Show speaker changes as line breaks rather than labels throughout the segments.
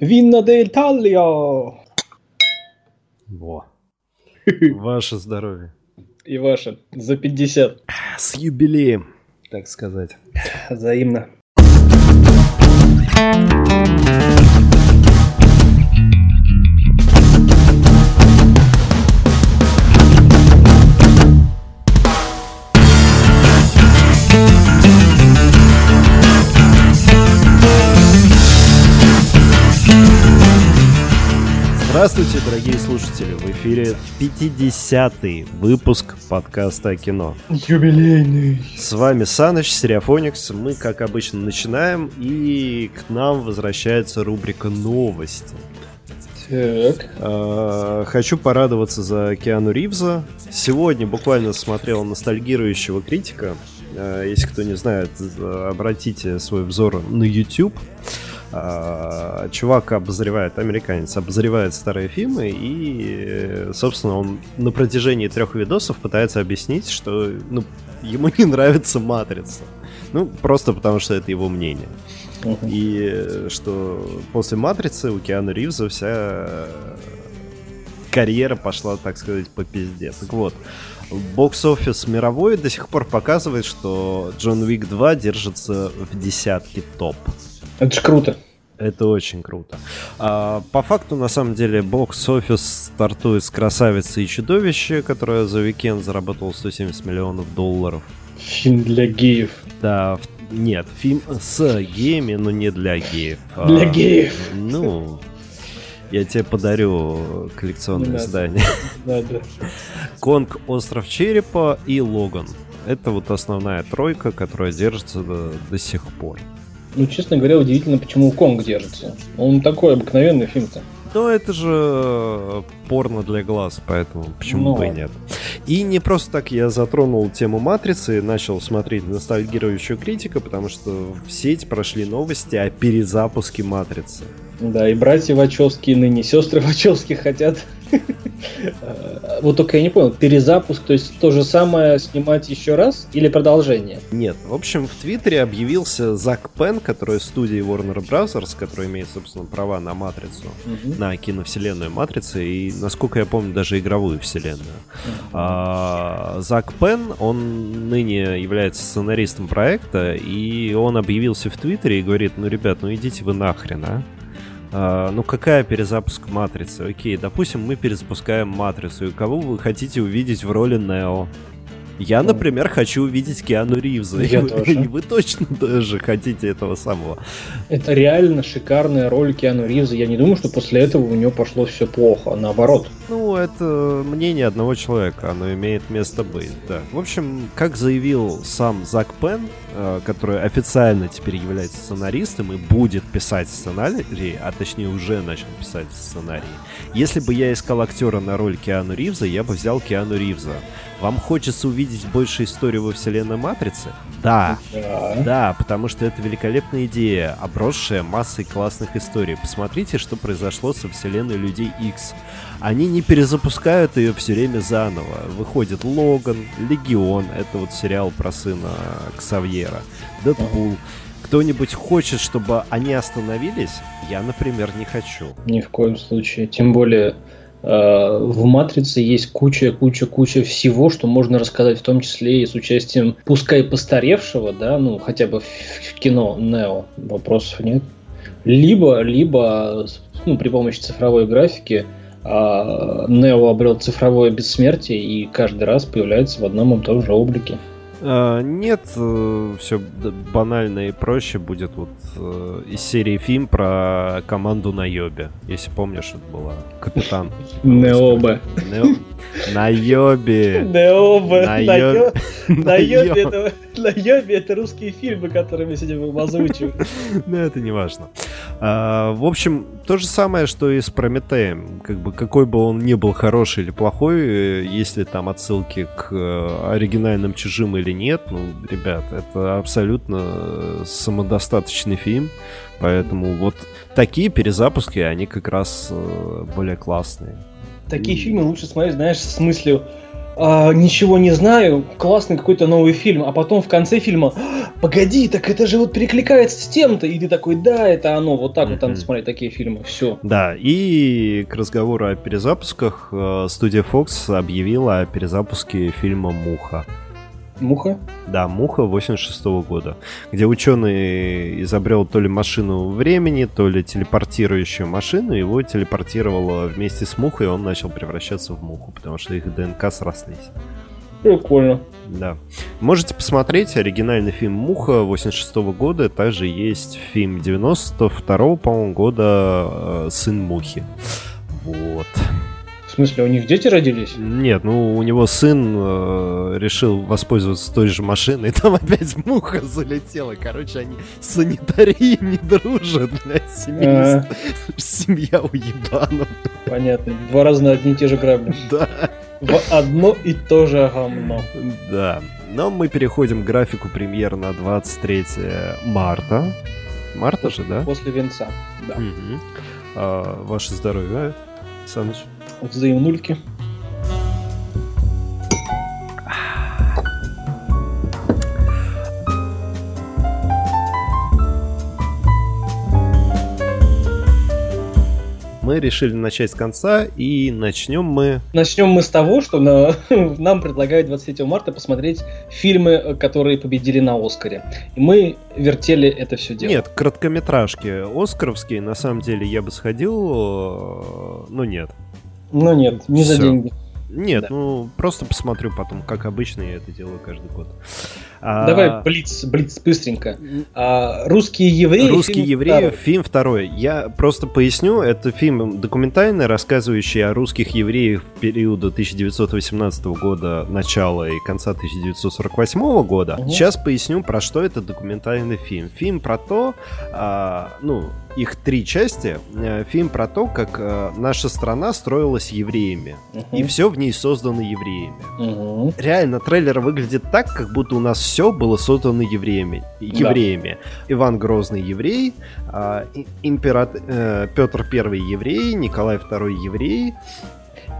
Винна Таллио!
Во. Ваше здоровье.
И ваше. За 50.
С юбилеем, так сказать.
Взаимно.
Здравствуйте, дорогие слушатели! В эфире 50-й выпуск подкаста о кино.
Юбилейный.
С вами Саныч, Стереофоникс. Мы, как обычно, начинаем, и к нам возвращается рубрика «Новости».
Так.
А, Хочу порадоваться за Киану Ривза. Сегодня буквально смотрел ностальгирующего критика. А, Если кто не знает, обратите свой взор на YouTube. А, Чувак обозревает, американец, обозревает старые фильмы и, э, собственно, он на протяжении трех видосов пытается объяснить, что ну, ему не нравится «Матрица». Ну, просто потому что это его мнение. И э, что после «Матрицы» у Киану Ривза вся э, карьера пошла, так сказать, по пизде. Так вот, бокс-офис мировой до сих пор показывает, что Джон Уик 2 держится в десятке топ.
Это ж круто.
Это очень круто. А, по факту, на самом деле, бокс-офис стартует с «Красавицы и чудовище», которое за уикенд заработало 170 миллионов долларов.
Фильм для геев.
Да, нет, фильм с геями, но не для геев. А,
Для геев.
Ну, я тебе подарю коллекционное издание.
Надо.
Конг, Остров Черепа и Логан. Это вот основная тройка, которая держится до, до сих пор.
Ну, честно говоря, удивительно, почему Конг держится. Он такой обыкновенный фильм-то.
Но это же э, порно для глаз, поэтому почему
Ну.
бы и нет. И не просто так я затронул тему Матрицы и начал смотреть ностальгирующую критика, потому что в сеть прошли новости о перезапуске Матрицы.
Да, и братья Вачовски, и ныне сестры Вачовски хотят. Э, Вот только я не понял, перезапуск, то есть то же самое снимать еще раз или продолжение?
Нет, в общем, в Твиттере объявился Зак Пен, который из студии Warner Bros., который имеет, собственно, права на Матрицу, на киновселенную Матрицы и, насколько я помню, даже игровую вселенную. А, Зак Пен, он ныне является сценаристом проекта, и он объявился в Твиттере и говорит, ну, ребят, ну идите вы нахрен, а? А, ну какая перезапуск Матрицы? Окей, допустим, мы перезапускаем Матрицу, и кого вы хотите увидеть в роли Нео? Я, например, хочу увидеть Киану Ривза.
Я
и, вы,
тоже.
и вы точно тоже хотите этого самого.
Это реально шикарная роль Киану Ривза. Я не думаю, что после этого у него пошло все плохо. Наоборот.
Ну, это мнение одного человека, оно имеет место быть, да. В общем, как заявил сам Зак Пен, э, который официально теперь является сценаристом и будет писать сценарий, а точнее уже начал писать сценарий. Если бы я искал актера на роль Киану Ривза, я бы взял Киану Ривза. Вам хочется увидеть больше истории во вселенной Матрицы? Да.
Да.
Да, потому что это великолепная идея, обросшая массой классных историй. Посмотрите, что произошло со вселенной Людей X. Они не перезапускают ее все время заново. Выходит Логан, Легион, это вот сериал про сына Ксавьера, Дэдпул. Кто-нибудь хочет, чтобы они остановились? Я, например, не хочу.
Ни в коем случае. Тем более э, в Матрице есть куча, куча, куча всего, что можно рассказать, в том числе и с участием, пускай постаревшего, да, ну хотя бы в, кино Нео, вопросов нет. Либо, либо ну, при помощи цифровой графики Нео обрел цифровое бессмертие и каждый раз появляется в одном и том же облике.
А, нет, все банально и проще будет вот э, из серии фильм про команду на Йобе. Если помнишь, это была капитан.
Необе.
Нео- На Йобе.
Необе.
На Йобе.
На Йобе это, на Йобе это русские фильмы, которые мы сегодня будем озвучивать.
Ну, это не важно. А, в общем, то же самое, что и с Прометеем. Как бы, какой бы он ни был хороший или плохой, э, если там отсылки к э, оригинальным чужим или нет, ну, ребят, это абсолютно э, самодостаточный фильм. Поэтому вот такие перезапуски, они как раз более классные.
Такие фильмы лучше смотреть, знаешь, с мыслью, а, ничего не знаю, классный какой-то новый фильм, а потом в конце фильма, «А, погоди, так это же вот перекликается с тем-то, и ты такой, да, это оно, вот так mm-hmm. вот надо смотреть такие фильмы, все.
Да, и к разговору о перезапусках, э, студия Fox объявила о перезапуске фильма «Муха».
Муха?
Да, Муха 86 -го года, где ученый изобрел то ли машину времени, то ли телепортирующую машину, его телепортировало вместе с Мухой, и он начал превращаться в Муху, потому что их ДНК срослись.
Прикольно.
Да. Можете посмотреть оригинальный фильм «Муха» 86 -го года. Также есть фильм 92 по-моему, года э, «Сын Мухи». Вот.
Смысле, у них дети родились?
Нет, ну у него сын э, решил воспользоваться той же машиной, там опять муха залетела. Короче, они с санитарией не дружат, блядь, семейство. А. Семья уебанов.
Понятно. Два раза на одни и те же грабли.
Да.
В одно и то же говно.
Да. Но мы переходим к графику премьер на 23 марта. Марта же, да?
После венца, да.
Угу. А, ваше здоровье, Саныч
взаимнульки.
мы решили начать с конца, и начнем мы...
Начнем мы с того, что на... нам предлагают 23 марта посмотреть фильмы, которые победили на Оскаре. И мы вертели это все дело.
Нет, короткометражки оскаровские, на самом деле, я бы сходил, э, но нет.
Ну нет, не Все. за деньги.
Нет, да. ну просто посмотрю потом, как обычно я это делаю каждый год.
А... Давай блиц, блиц быстренько. А, русские евреи.
Русские фильм евреи. Второй. Фильм второй. Я просто поясню. Это фильм документальный, рассказывающий о русских евреях в периода 1918 года начала и конца 1948 года. Угу. Сейчас поясню, про что это документальный фильм. Фильм про то, а, ну их три части. Э, фильм про то, как э, наша страна строилась евреями. Uh-huh. И все в ней создано евреями. Uh-huh. Реально, трейлер выглядит так, как будто у нас все было создано евреями. евреями. Да. Иван Грозный еврей, э, императ... э, Петр Первый еврей, Николай Второй еврей.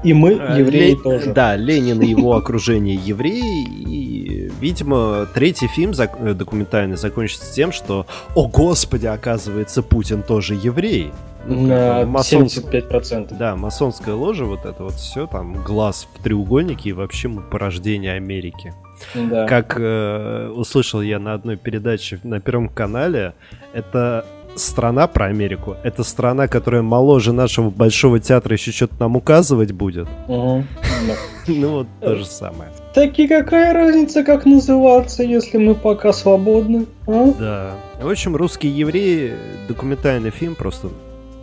И мы, э, евреи, Ле... тоже.
Да, Ленин и его окружение евреи. И, видимо, третий фильм зак... Э, документальный закончится тем, что, о господи, оказывается, Путин тоже еврей.
Ну, На масонск... 75%.
Да, масонская ложа, вот это вот все, там, глаз в треугольнике и вообще мы порождение Америки. Да. Как э, услышал я на одной передаче на Первом канале, это страна про Америку. Это страна, которая моложе нашего Большого театра еще что-то нам указывать будет. Ну вот то же самое.
Таки какая разница, как называться, если мы пока свободны? А?
Да. В общем, русские евреи, документальный фильм просто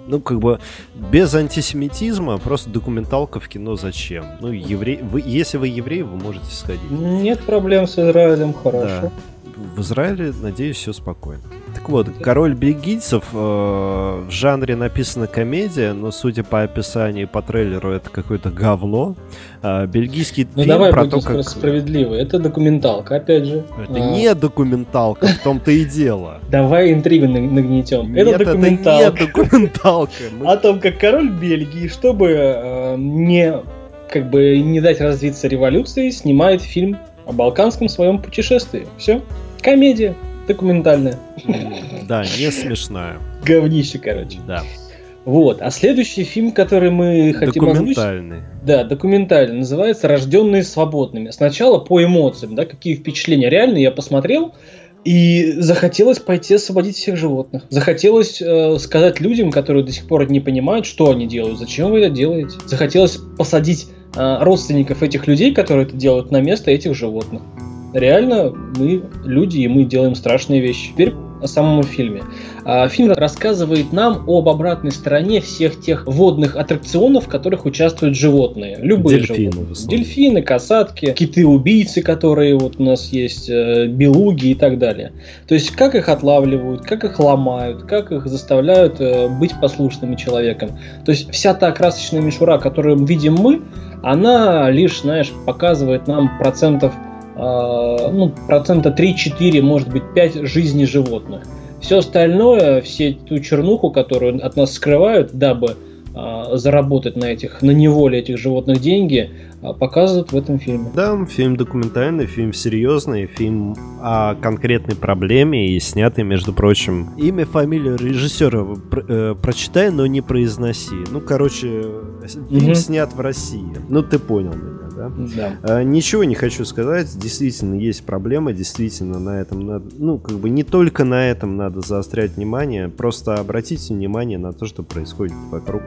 ну, как бы без антисемитизма, просто документалка в кино зачем? Ну, еврей, вы, если вы еврей, вы можете сходить.
Нет проблем с Израилем, хорошо. Да.
В Израиле, надеюсь, все спокойно. Так вот, «Король бельгийцев» э, в жанре написана комедия, но, судя по описанию по трейлеру, это какое-то говно. Э, бельгийский ну, фильм
давай
про то,
как... справедливо. Это документалка, опять же.
Это а... не документалка, в том-то и дело.
Давай интригу нагнетем. Это документалка.
это не документалка.
О том, как король Бельгии, чтобы э, не как бы не дать развиться революции, снимает фильм о балканском своем путешествии. Все. Комедия документальная.
Да, не смешная.
Говнище, короче.
Да.
Вот. А следующий фильм, который мы хотим
Документальный.
Озвучить, да, документальный. Называется «Рожденные свободными». Сначала по эмоциям, да, какие впечатления. Реально я посмотрел, и захотелось пойти освободить всех животных. Захотелось э, сказать людям, которые до сих пор не понимают, что они делают, зачем вы это делаете. Захотелось посадить родственников этих людей, которые это делают, на место этих животных реально мы люди, и мы делаем страшные вещи. Теперь о самом фильме. А, фильм рассказывает нам об обратной стороне всех тех водных аттракционов, в которых участвуют животные. Любые Дельфины, животные. Дельфины, касатки, киты-убийцы, которые вот у нас есть, э, белуги и так далее. То есть, как их отлавливают, как их ломают, как их заставляют э, быть послушными человеком. То есть, вся та красочная мишура, которую видим мы, она лишь, знаешь, показывает нам процентов ну, процента 3-4, может быть 5 жизней животных. Все остальное, все ту чернуху, которую от нас скрывают, дабы а, заработать на этих, на неволе этих животных деньги, а, показывают в этом фильме.
Да, фильм документальный, фильм серьезный, фильм о конкретной проблеме и снятый, между прочим. Имя, фамилию режиссера э, прочитай, но не произноси. Ну, короче, фильм угу. снят в России. Ну, ты понял меня, да? Да. А, ничего не хочу сказать. Действительно, есть проблема, действительно, на этом надо... Ну, как бы не только на этом надо заострять внимание, просто обратите внимание на то, что происходит вокруг.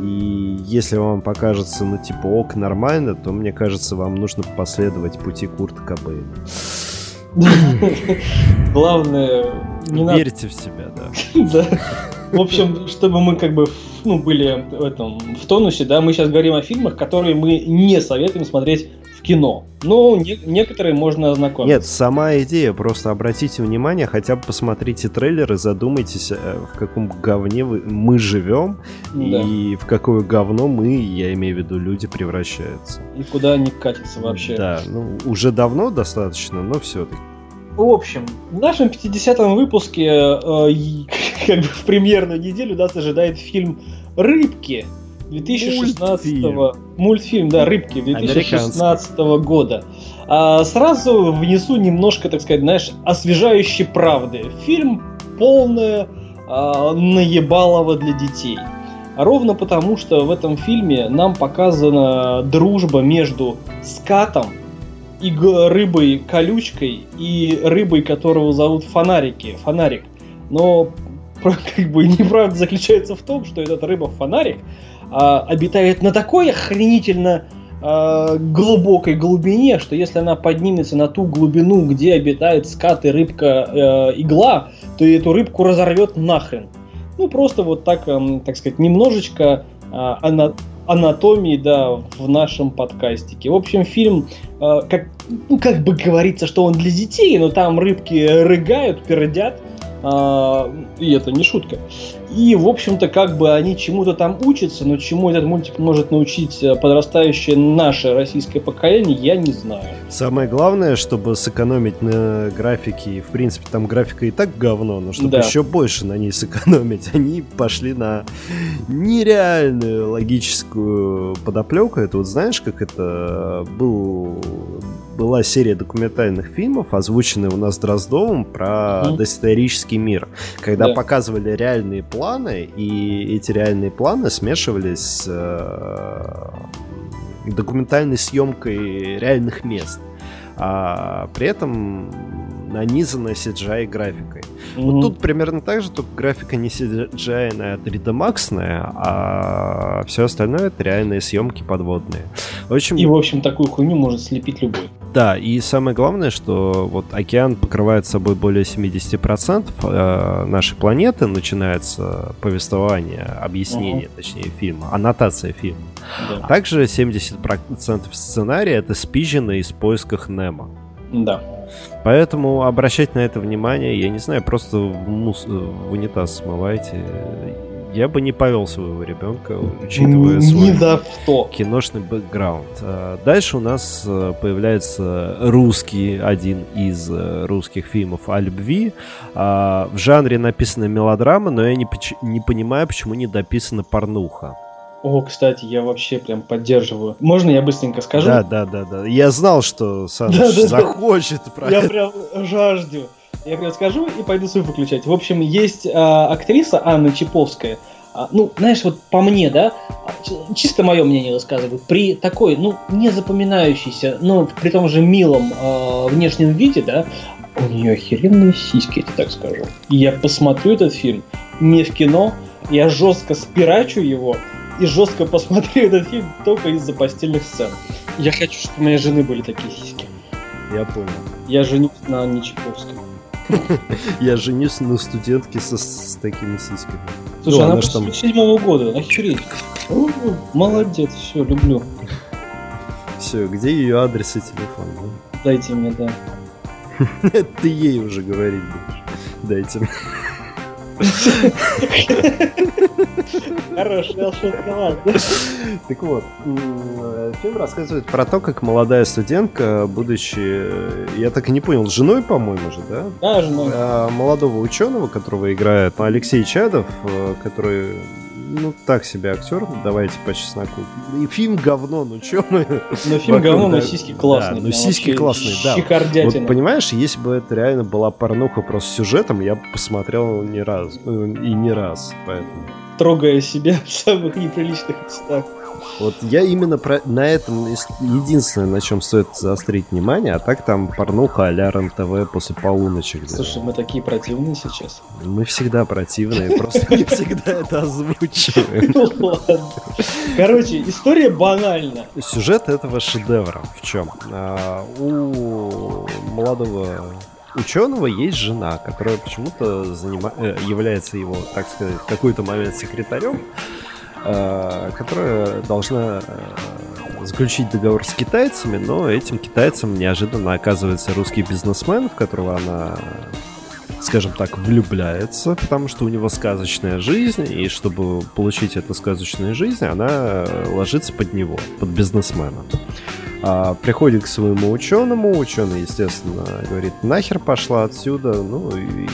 И если вам покажется, ну, типа, ок, нормально, то, мне кажется, вам нужно последовать пути Курта Кобейна.
Главное,
не Верьте в себя, да.
Да. В общем, чтобы мы как бы ну, были в этом в тонусе, да, мы сейчас говорим о фильмах, которые мы не советуем смотреть в кино. Но не, некоторые можно ознакомиться.
Нет, сама идея, просто обратите внимание, хотя бы посмотрите трейлер и задумайтесь, э, в каком говне вы, мы живем да. и в какое говно мы, я имею в виду, люди превращаются.
И куда они катятся вообще.
Да, ну уже давно достаточно, но все-таки.
В общем, в нашем 50-м выпуске, э, как бы в премьерную неделю, нас ожидает фильм «Рыбки», 2016 мультфильм. мультфильм, да, рыбки 2016 года. А, сразу внесу немножко, так сказать, знаешь, освежающей правды. Фильм полное а, наебалово для детей. Ровно потому, что в этом фильме нам показана дружба между скатом и рыбой колючкой и рыбой, которого зовут Фонарики, Фонарик. Но как бы неправда заключается в том, что этот рыба Фонарик а, обитает на такой охренительно а, глубокой глубине, что если она поднимется на ту глубину, где обитает скат и рыбка э, игла, то эту рыбку разорвет нахрен. Ну, просто вот так, э, так сказать, немножечко э, ана анатомии, да, в нашем подкастике. В общем, фильм, э, как, ну, как бы говорится, что он для детей, но там рыбки рыгают, пердят, а, и это не шутка. И, в общем-то, как бы они чему-то там учатся, но чему этот мультик может научить э, подрастающее наше российское поколение, я не знаю.
Самое главное, чтобы сэкономить на графике, в принципе, там графика и так говно, но чтобы да. еще больше на ней сэкономить, они пошли на нереальную логическую подоплеку. Это вот знаешь, как это был была серия документальных фильмов, озвученная у нас Дроздовым, про mm-hmm. доисторический мир, когда да. показывали реальные планы, и эти реальные планы смешивались с э, документальной съемкой реальных мест. А при этом нанизана CGI графикой. Mm-hmm. Вот тут примерно так же, только графика не CGI, а 3D Max, а все остальное это реальные съемки подводные.
Общем... И, в общем, такую хуйню может слепить любой.
Да, и самое главное, что вот океан покрывает собой более 70% э, нашей планеты, начинается повествование, объяснение, uh-huh. точнее, фильма, аннотация фильма. Да. Также 70% сценария это спижено из поисках Немо.
Да.
Поэтому обращать на это внимание, я не знаю, просто в, мус... в унитаз смывайте. Я бы не повел своего ребенка, учитывая Ни свой за что. киношный бэкграунд. А дальше у нас э, появляется русский, один из э, русских фильмов о любви. А, в жанре написана мелодрама, но я не, не понимаю, почему не дописана порнуха.
О, кстати, я вообще прям поддерживаю. Можно я быстренько скажу?
Да, да, да, да. Я знал, что Саныч да, да, захочет
да. про Я это. прям жажду. Я прям скажу и пойду свой выключать. В общем, есть а, актриса Анна Чиповская. А, ну, знаешь, вот по мне, да, чисто мое мнение рассказываю, при такой, ну, не запоминающейся, но при том же милом э, внешнем виде, да, у нее охеренные сиськи, я так скажу. Я посмотрю этот фильм не в кино, я жестко спирачу его, и жестко посмотрю этот фильм только из-за постельных сцен. Я хочу, чтобы у моей жены были такие сиськи.
Я понял.
Я женюсь на Анне Чайковской.
Я женюсь на студентке со, с такими сиськами.
Слушай, ну, она, она там... седьмого года, охереть. Молодец, все, люблю.
Все, где ее адрес и телефон?
Да? Дайте мне, да.
Ты ей уже говорить будешь. Дайте мне.
Хорошая шутка.
Так вот, фильм рассказывает про то, как молодая студентка, будучи, я так и не понял, женой, по-моему же, да?
Да, женой.
А, молодого ученого, которого играет Алексей Чадов, э, который ну, так себе актер, давайте по чесноку. И фильм говно, ну чё мы...
Ну, фильм говно, но сиськи классные.
Да, ну, сиськи классные, да. Вот, понимаешь, если бы это реально была порнуха просто сюжетом, я бы посмотрел не раз, ну, и не раз, поэтому...
Трогая себя в самых неприличных местах.
Вот я именно про, на этом единственное, на чем стоит заострить внимание, а так там порнуха а-ля РЕН-ТВ после полуночи.
Слушай, мы такие противные сейчас.
Мы всегда противные, просто не всегда это озвучиваем.
Ладно. Короче, история банальна.
Сюжет этого шедевра в чем? А, у молодого ученого есть жена, которая почему-то занима... Э, является его, так сказать, в какой-то момент секретарем. Э, которая должна э, заключить договор с китайцами, но этим китайцам неожиданно оказывается русский бизнесмен, в которого она скажем так, влюбляется, потому что у него сказочная жизнь, и чтобы получить эту сказочную жизнь, она ложится под него, под бизнесмена. А, приходит к своему ученому, ученый, естественно, говорит, нахер пошла отсюда, ну, и,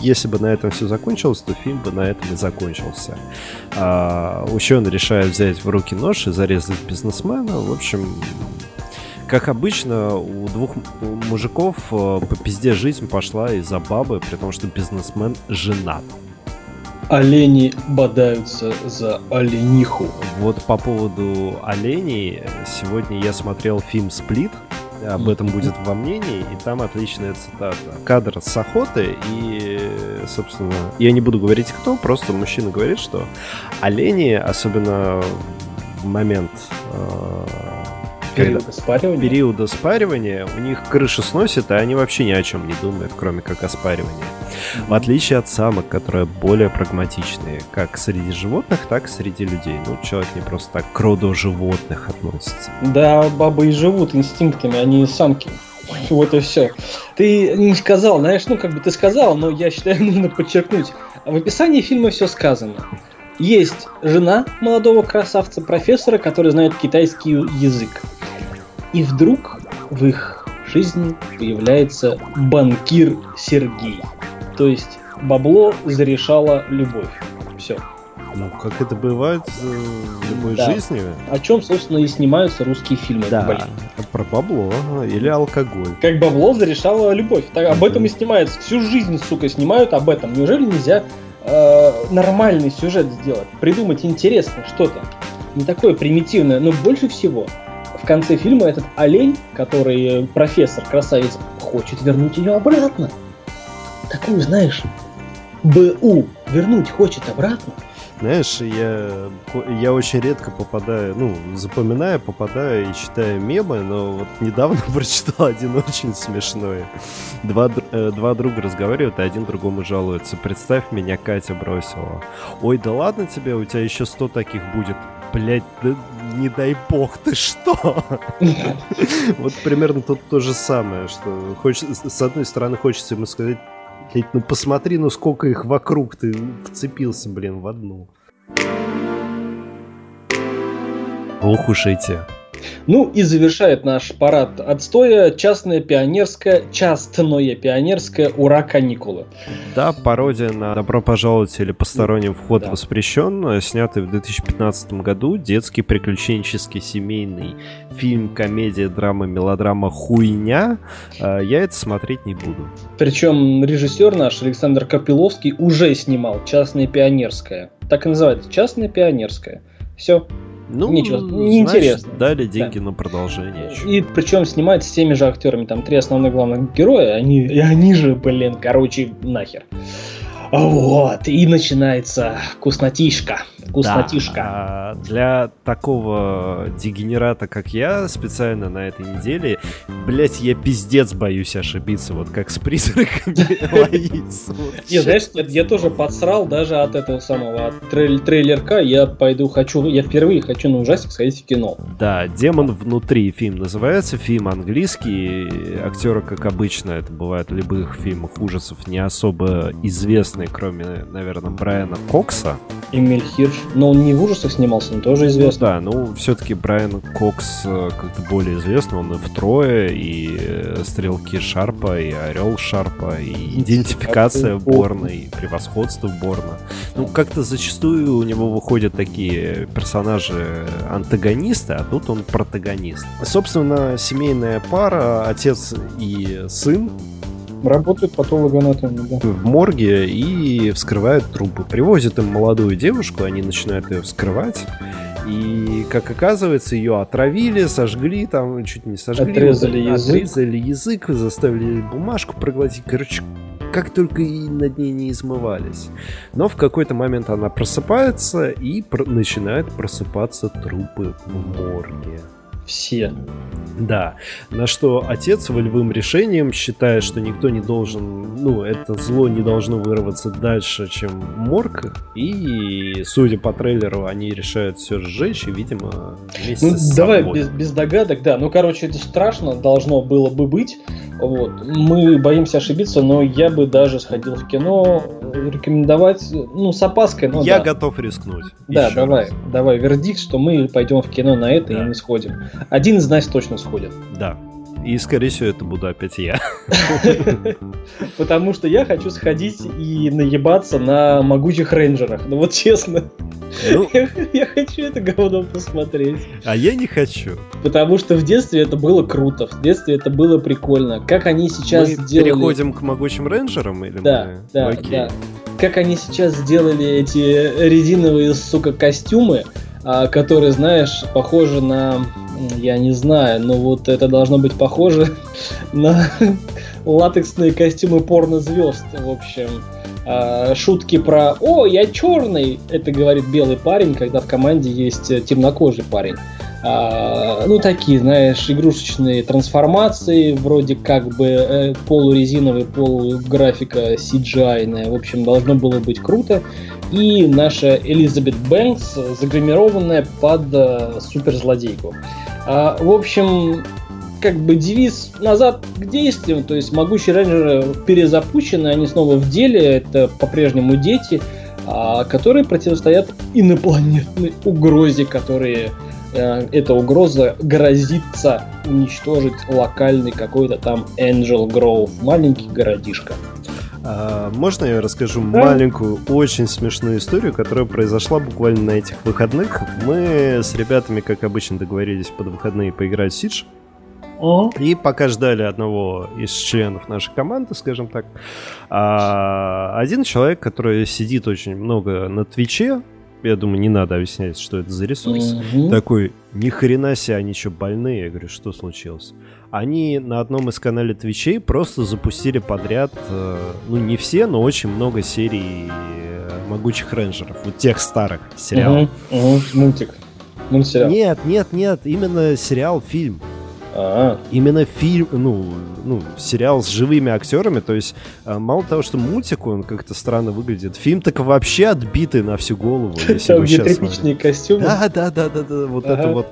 если бы на этом все закончилось, то фильм бы на этом и закончился. А, ученый решает взять в руки нож и зарезать бизнесмена. В общем, как обычно, у двух мужиков э, по пизде жизнь пошла из-за бабы, при том, что бизнесмен женат.
Олени бодаются за олениху.
Вот по поводу оленей, сегодня я смотрел фильм «Сплит», об этом будет во мнении, и там отличная цитата. Кадр с охоты, и, собственно, я не буду говорить кто, просто мужчина говорит, что олени, особенно в момент э,
периода спаривания.
периода спаривания у них крыша сносит, и они вообще ни о чем не думают, кроме как о спаривании. Mm-hmm. В отличие от самок, которые более прагматичные, как среди животных, так и среди людей. Ну, человек не просто так к роду животных относится.
Да, бабы и живут инстинктами, они самки. Вот и все. Ты не сказал, знаешь, ну как бы ты сказал, но я считаю, нужно подчеркнуть. В описании фильма все сказано. Есть жена молодого красавца профессора, который знает китайский язык. И вдруг в их жизни появляется банкир Сергей. То есть бабло зарешало любовь. Все.
Ну, как это бывает в любой да. жизни.
О чем, собственно, и снимаются русские фильмы.
Да, блин. про бабло или алкоголь.
Как бабло зарешало любовь. Так, об этом и снимается. Всю жизнь, сука, снимают об этом. Неужели нельзя э, нормальный сюжет сделать? Придумать интересно что-то. Не такое примитивное, но больше всего в конце фильма этот олень, который профессор, красавец, хочет вернуть ее обратно. Такую, знаешь, БУ вернуть хочет обратно.
Знаешь, я, я очень редко попадаю, ну, запоминаю, попадаю и читаю мемы, но вот недавно прочитал один очень смешной. Два, э, два друга разговаривают, а один другому жалуется. Представь, меня Катя бросила. Ой, да ладно тебе, у тебя еще сто таких будет. Блять, да не дай бог, ты что? Вот примерно тут то же самое, что с одной стороны хочется ему сказать, ну посмотри, ну сколько их вокруг, ты вцепился, блин, в одну. Ох уж эти
ну и завершает наш парад отстоя частное пионерское, частное пионерское «Ура, каникулы».
Да, пародия на «Добро пожаловать» или «Посторонним вход да. воспрещен», снятый в 2015 году, детский приключенческий семейный фильм, комедия, драма, мелодрама «Хуйня». А, я это смотреть не буду.
Причем режиссер наш Александр Копиловский уже снимал «Частное пионерское». Так и называется «Частное пионерское». Все,
ну, Ничего, неинтересно. Дали деньги да. на продолжение.
И причем снимать с теми же актерами, там три основных главных героя, они, и они же, блин, короче, нахер. Вот, и начинается вкуснотишка. Вкуснотишка. Да,
а для такого дегенерата, как я, специально на этой неделе, блять, я пиздец боюсь ошибиться, вот как с призраками
Не, знаешь, я тоже подсрал даже от этого самого, трейлерка, я пойду, хочу, я впервые хочу на ужастик сходить в кино.
Да, «Демон внутри» фильм называется, фильм английский, актеры, как обычно, это бывает в любых фильмах ужасов, не особо известные известный, кроме, наверное, Брайана Кокса.
Эмиль Хирш. Но он не в ужасах снимался, он тоже известный.
Ну, да, ну все-таки Брайан Кокс э, как-то более известный. Он и втрое, и э, стрелки Шарпа, и орел Шарпа, и идентификация Борна, и превосходство Борна. Ну, как-то зачастую у него выходят такие персонажи антагонисты, а тут он протагонист. Собственно, семейная пара, отец и сын,
Работают патологоанатомами, да.
В морге и вскрывают трупы. Привозят им молодую девушку, они начинают ее вскрывать. И, как оказывается, ее отравили, сожгли, там чуть не сожгли.
Отрезали вот, язык.
Отрезали язык, заставили бумажку проглотить. Короче, как только и над ней не измывались. Но в какой-то момент она просыпается и про- начинают просыпаться трупы в морге.
Все.
Да. На что отец волевым решением считает, что никто не должен, ну, это зло не должно вырваться дальше, чем морг. И, судя по трейлеру, они решают все сжечь, и, видимо, вместе
ну,
с
давай
собой.
без, без догадок, да. Ну, короче, это страшно, должно было бы быть. Вот. Мы боимся ошибиться, но я бы даже сходил в кино, рекомендовать, ну, с опаской, но
Я
да.
готов рискнуть.
Да,
Еще
давай,
раз.
давай, вердикт, что мы пойдем в кино на это
Да.
и не сходим. Один из нас точно сходит.
Да. И, скорее всего, это буду опять я.
Потому что я хочу сходить и наебаться на могучих рейнджерах. Ну вот честно,
Ну,
я, я хочу это говно посмотреть.
а я не хочу.
Потому что в детстве это было круто, в детстве это было прикольно. Как они сейчас
Мы
сделали...
переходим к могучим рейнджерам? Или
Да,
мы...
да,
Окей.
да. Как они сейчас сделали эти резиновые, сука, костюмы, а, которые, знаешь, похожи на... Я не знаю, но вот это должно быть похоже на латексные костюмы порнозвезд, в общем. А, Шутки про «О, я черный!» Это говорит белый парень, когда в команде есть темнокожий парень. А, ну, такие, знаешь, игрушечные трансформации, вроде как бы э, полурезиновый, полуграфика CGI. В общем, должно было быть круто. И наша Элизабет Бэнкс, загримированная под э, суперзлодейку. В общем, как бы девиз назад к действиям, то есть могучие рейнджеры перезапущены, они снова в деле, это по-прежнему дети, а, которые противостоят инопланетной угрозе, которые э, эта угроза грозится уничтожить локальный какой-то там Angel Grove, маленький городишко.
А, можно я расскажу
Да.
маленькую, очень смешную историю, которая произошла буквально на этих выходных? Мы с ребятами, как обычно, договорились под выходные поиграть в Сидж. И пока ждали одного из членов нашей команды, скажем так, а, один человек, который сидит очень много на Твиче, я думаю, не надо объяснять, что это за ресурс,
Мгм.
такой, ни хрена себе, они что, больные? Я говорю, что случилось? Они на одном из канале Твичей просто запустили подряд, э, ну не все, но очень много серий э, могучих рейнджеров, вот тех старых сериалов.
Мгм, мгм. Мультик. Мультсериал.
Нет, нет, нет, именно сериал-фильм.
А,
Именно фильм, ну, ну, сериал с живыми актерами, то есть э, мало того, что мультик, он как-то странно выглядит, фильм так вообще отбитый на всю голову, если
Там где тряпичные костюмы.
Да, да, да, да, да, вот это вот.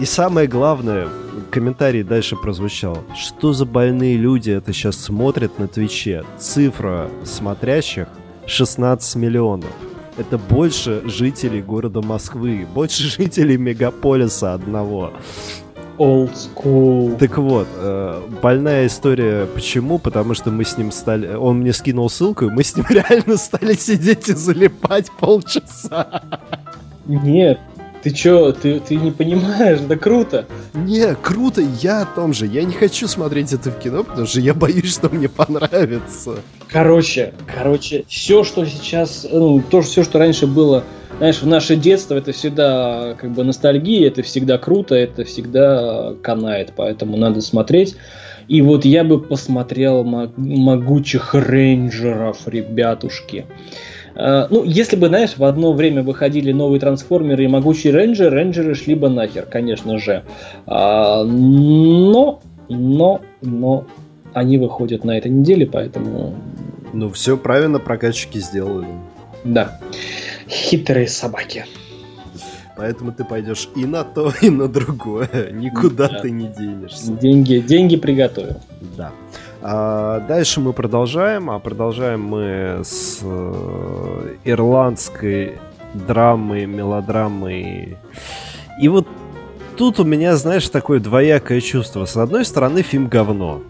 И самое главное, комментарий дальше прозвучал. Что за больные люди это сейчас смотрят на Твиче? Цифра смотрящих 16 миллионов. Это больше жителей города Москвы, больше жителей мегаполиса одного.
Old school.
Так вот, э, больная история. Почему? Потому что мы с ним стали... Он мне скинул ссылку, и мы с ним реально стали сидеть и залипать полчаса.
Нет, ты чё, ты, ты не понимаешь, да круто.
Не, круто, я о том же. Я не хочу смотреть это в кино, потому что я боюсь, что мне понравится.
Короче, короче, все, что сейчас, ну, то, все, что раньше было, знаешь, в наше детство, это всегда как бы ностальгия, это всегда круто, это всегда канает, поэтому надо смотреть. И вот я бы посмотрел мо- могучих рейнджеров, ребятушки. Э, Ну, если бы, знаешь, в одно время выходили новые трансформеры и могучие рейнджеры, рейнджеры шли бы нахер, конечно же. А, Но, но, но они выходят на этой неделе, поэтому
Ну, все правильно прокатчики сделали.
да. Хитрые собаки.
Поэтому ты пойдешь и на то, и на другое. Никуда
Да.
ты не денешься.
Деньги, деньги приготовил.
Да. А дальше мы продолжаем, а продолжаем мы с э, ирландской драмой, мелодрамой. И вот тут у меня, знаешь, такое двоякое чувство. С одной стороны, фильм говно.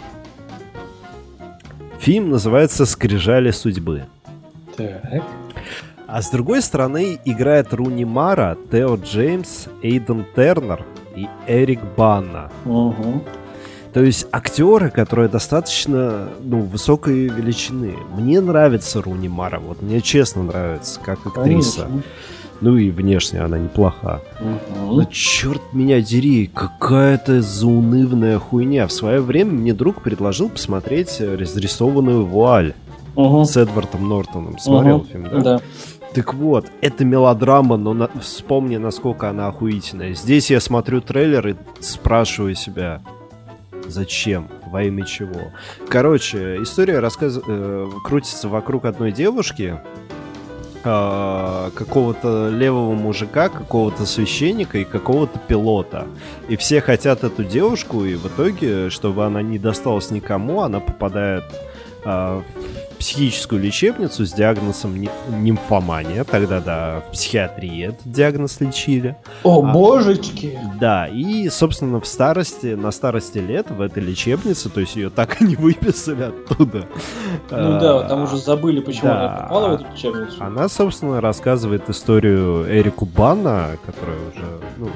Фильм называется «Скрижали судьбы». Так. А с другой стороны, играет Руни Мара, Тео Джеймс, Эйден Тернер и Эрик Банна. Угу. То есть актеры, которые достаточно ну, высокой величины. Мне нравится Руни Мара, вот мне честно нравится, как актриса. Конечно. Ну и внешне она неплоха. Угу. Но черт меня дери, какая-то заунывная хуйня. В свое время мне друг предложил посмотреть разрисованную вуаль угу. с Эдвардом Нортоном. Смотрел угу. фильм, да? Да. Так вот, это мелодрама, но на... вспомни, насколько она охуительная. Здесь я смотрю трейлер и спрашиваю себя, зачем, во имя чего. Короче, история рассказ... э, крутится вокруг одной девушки, э, какого-то левого мужика, какого-то священника и какого-то пилота. И все хотят эту девушку, и в итоге, чтобы она не досталась никому, она попадает э, психическую лечебницу с диагнозом нимфомания. Тогда, да, в психиатрии этот диагноз лечили.
О, а, божечки!
Да, и, собственно, в старости, на старости лет в этой лечебнице, то есть ее так и не выписали оттуда.
Ну а, да, там уже забыли, почему да, она попала в эту лечебницу.
Она, собственно, рассказывает историю Эрику Банна, которая уже, ну,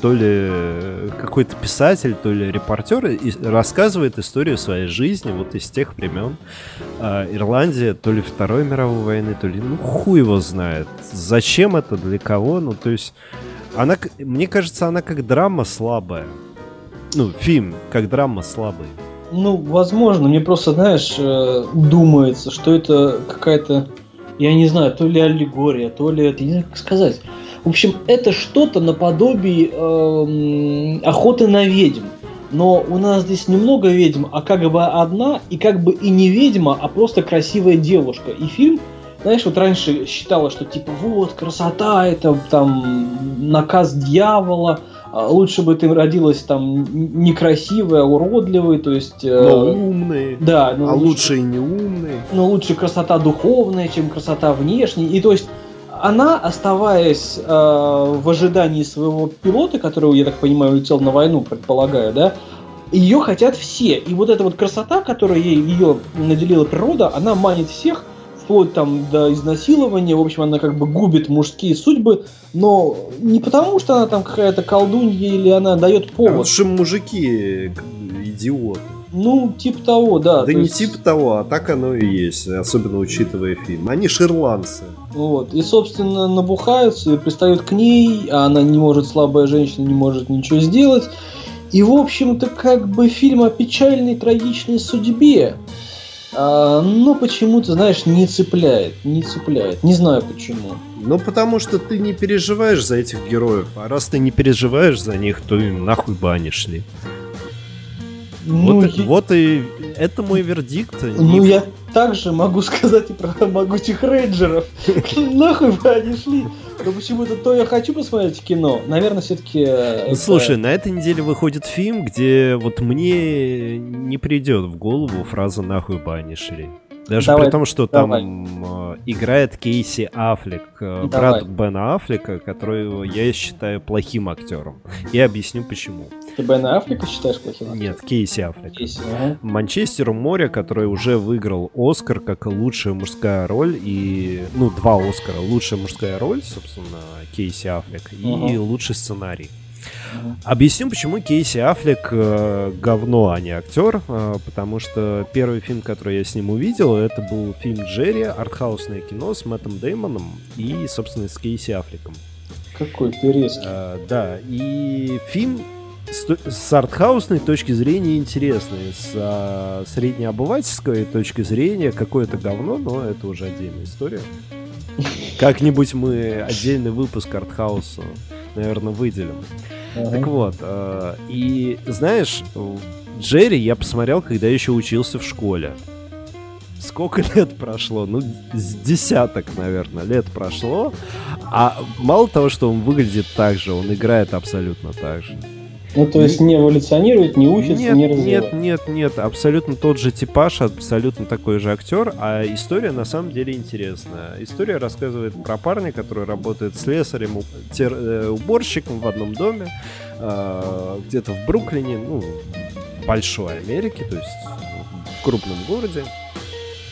то ли какой-то писатель, то ли репортер и рассказывает историю своей жизни вот из тех времен. Э, Ирландия, то ли Второй мировой войны, то ли, ну, хуй его знает. Зачем это, для кого? Ну, то есть, она, мне кажется, она как драма слабая. Ну, фильм как драма слабый.
Ну, возможно, мне просто, знаешь, э, думается, что это какая-то, я не знаю, то ли аллегория, то ли это, не знаю, как сказать. В общем, это что-то наподобие э, охоты на ведьм. Но у нас здесь немного ведьм, а как бы одна, и как бы и не ведьма, а просто красивая девушка. И фильм, знаешь, вот раньше считала, что типа вот, красота, это там наказ дьявола, а лучше бы ты родилась там некрасивая, уродливой, то есть...
Э, но умной.
Да.
Но а лучше, лучше и не умной.
Но лучше красота духовная, чем красота внешняя. И то есть она, оставаясь э, в ожидании своего пилота, которого, я так понимаю, улетел на войну, предполагаю, да, ее хотят все. И вот эта вот красота, которая ей, ее наделила природа, она манит всех, вплоть там до изнасилования. В общем, она как бы губит мужские судьбы, но не потому, что она там какая-то колдунья или она дает повод. А
лучше мужики идиоты.
Ну, типа того, да.
Да не есть... типа того, а так оно и есть, особенно учитывая фильм. Они ширландцы.
Вот. И, собственно, набухаются и пристают к ней, а она не может, слабая женщина, не может ничего сделать. И, в общем-то, как бы фильм о печальной, трагичной судьбе. А, но почему-то, знаешь, не цепляет, не цепляет. Не знаю почему.
Ну, потому что ты не переживаешь за этих героев. А раз ты не переживаешь за них, то и нахуй бы они шли. Ну, вот, я... вот и это мой вердикт.
Ну, я также могу сказать и про могучих рейнджеров. Нахуй бы они шли. Но почему-то то я хочу посмотреть кино. Наверное, все-таки...
Ну, слушай, на этой неделе выходит фильм, где вот мне не придет в голову фраза «нахуй бы они шли». Даже давай, при том, что давай. там э, играет Кейси Аффлек, э, брат Бена Аффлека, которого я считаю плохим актером. Я объясню почему.
Ты Бена Аффлека считаешь плохим актером?
Нет, Кейси Аффлек. Кейси, ага. Манчестер море, который уже выиграл Оскар как лучшая мужская роль и... Ну, два Оскара. Лучшая мужская роль, собственно, Кейси Аффлек, ага. и лучший сценарий. Объясню, почему Кейси Аффлек э, говно, а не актер. Э, потому что первый фильм, который я с ним увидел, это был фильм Джерри, артхаусное кино с Мэттом Деймоном и, собственно, с Кейси Аффлеком.
Какой ты резкий.
Э, да, и фильм с, с артхаусной точки зрения интересный, с а, среднеобывательской точки зрения какое-то говно, но это уже отдельная история. Как-нибудь мы отдельный выпуск артхауса, наверное, выделим. Uh-huh. Так вот, э, и знаешь, Джерри я посмотрел, когда еще учился в школе. Сколько лет прошло? Ну, с десяток, наверное, лет прошло. А мало того, что он выглядит так же, он играет абсолютно так же.
Ну, то есть не эволюционирует, не учится,
нет,
не развивает.
Нет, нет, нет, абсолютно тот же типаж, абсолютно такой же актер, а история на самом деле интересная. История рассказывает про парня, который работает слесарем, э, уборщиком в одном доме, а, где-то в Бруклине, ну, большой Америке, то есть в крупном городе.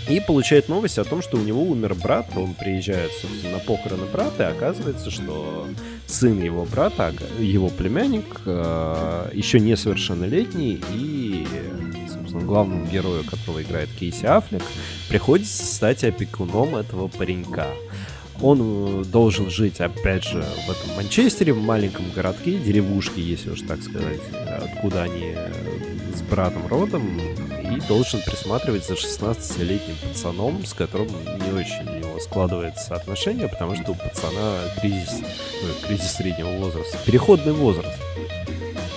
И получает новость о том, что у него умер брат, он приезжает, собственно, на похороны брата, и оказывается, что сын его брата, его племянник, э, еще несовершеннолетний, и, собственно, главному герою, которого играет Кейси Аффлек, приходится стать опекуном этого паренька. Он э, должен жить, опять же, в этом Манчестере, в маленьком городке, деревушке, если уж так сказать, откуда они э, с братом родом, и должен присматривать за 16-летним пацаном, с которым не очень у него складывается отношение, потому что у пацана кризис, ну, кризис среднего возраста, переходный возраст.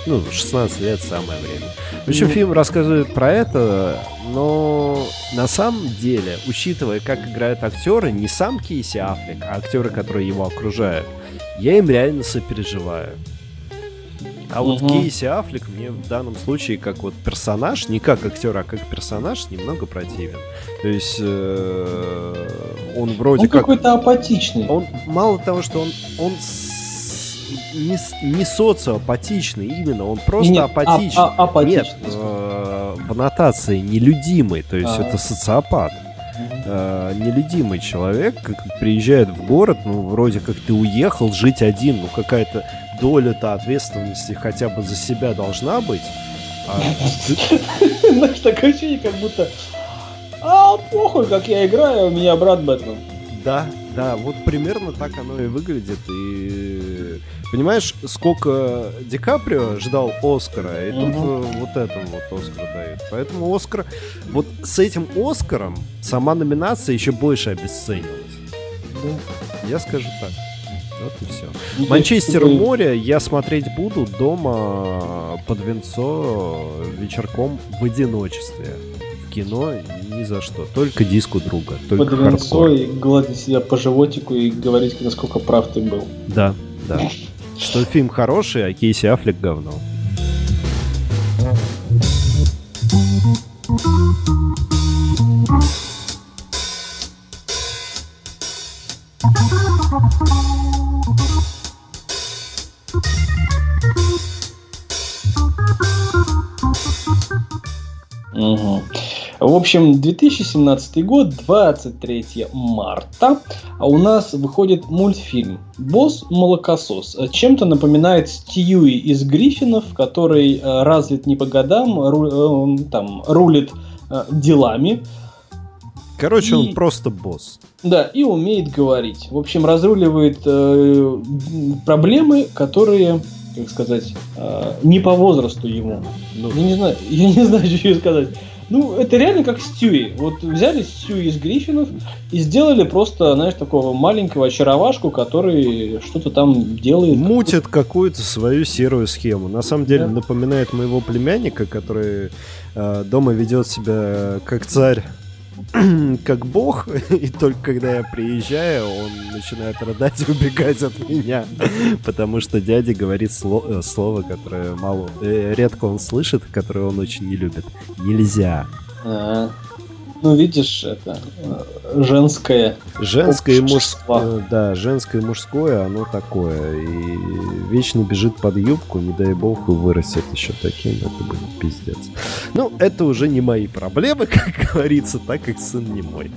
Ну, 16 лет самое время. В общем, фильм рассказывает про это, но на самом деле, учитывая, как играют актеры, не сам Кейси Аффлек, а актеры, которые его окружают, я им реально сопереживаю. А вот угу. Кейси Аффлек мне в данном случае как вот персонаж, не как актер, а как персонаж, немного противен. То есть э, он вроде он
как... какой-то апатичный.
Он мало того, что он, он не, не социопатичный именно, он просто Нет, апатичный. А, а, апатичный. Нет, э, в аннотации нелюдимый, то есть А-а-а. это социопат э, нелюдимый человек, приезжает в город, ну, вроде как ты уехал жить один, ну, какая-то доля-то ответственности хотя бы за себя должна быть. А
Знаешь, такое ощущение, как будто а, похуй, как я играю, у меня брат Бэтмен.
Да, да, вот примерно так оно и выглядит. И понимаешь, сколько Ди Каприо ждал Оскара, и тут угу. вот этому вот Оскар дают. Поэтому Оскар, вот с этим Оскаром сама номинация еще больше обесценилась. Да. Я скажу так. Вот и все. Манчестер у моря я смотреть буду дома под венцо вечерком в одиночестве кино ни за что. Только диску друга. Только
Под венцо и гладить себя по животику и говорить, насколько прав ты был.
Да, да. Что фильм хороший, а Кейси Аффлек говно.
Общем, 2017 год, 23 марта, а у нас выходит мультфильм «Босс молокосос». Чем-то напоминает Стьюи из Гриффинов, который э, развит не по годам, ру, э, там, рулит э, делами.
Короче, и, он просто босс.
Да, и умеет говорить. В общем, разруливает э, проблемы, которые как сказать, э, не по возрасту ему. Ну, я не знаю, я не знаю, что сказать. Ну, это реально как Стюи. Вот взяли Стюи из Гриффинов и сделали просто, знаешь, такого маленького очаровашку, который что-то там делает.
Мутит какую-то свою серую схему. На самом деле да. напоминает моего племянника, который э, дома ведет себя как царь как бог, и только когда я приезжаю, он начинает рыдать и убегать от меня, потому что дядя говорит сло- э, слово, которое мало, э, редко он слышит, которое он очень не любит. Нельзя.
Ну, видишь, это э, женское.
Женское и мужское. Да, женское и мужское, оно такое. И вечно бежит под юбку, не дай бог, и вырастет еще таким. Это будет пиздец. Ну, это уже не мои проблемы, как говорится, так как сын не мой.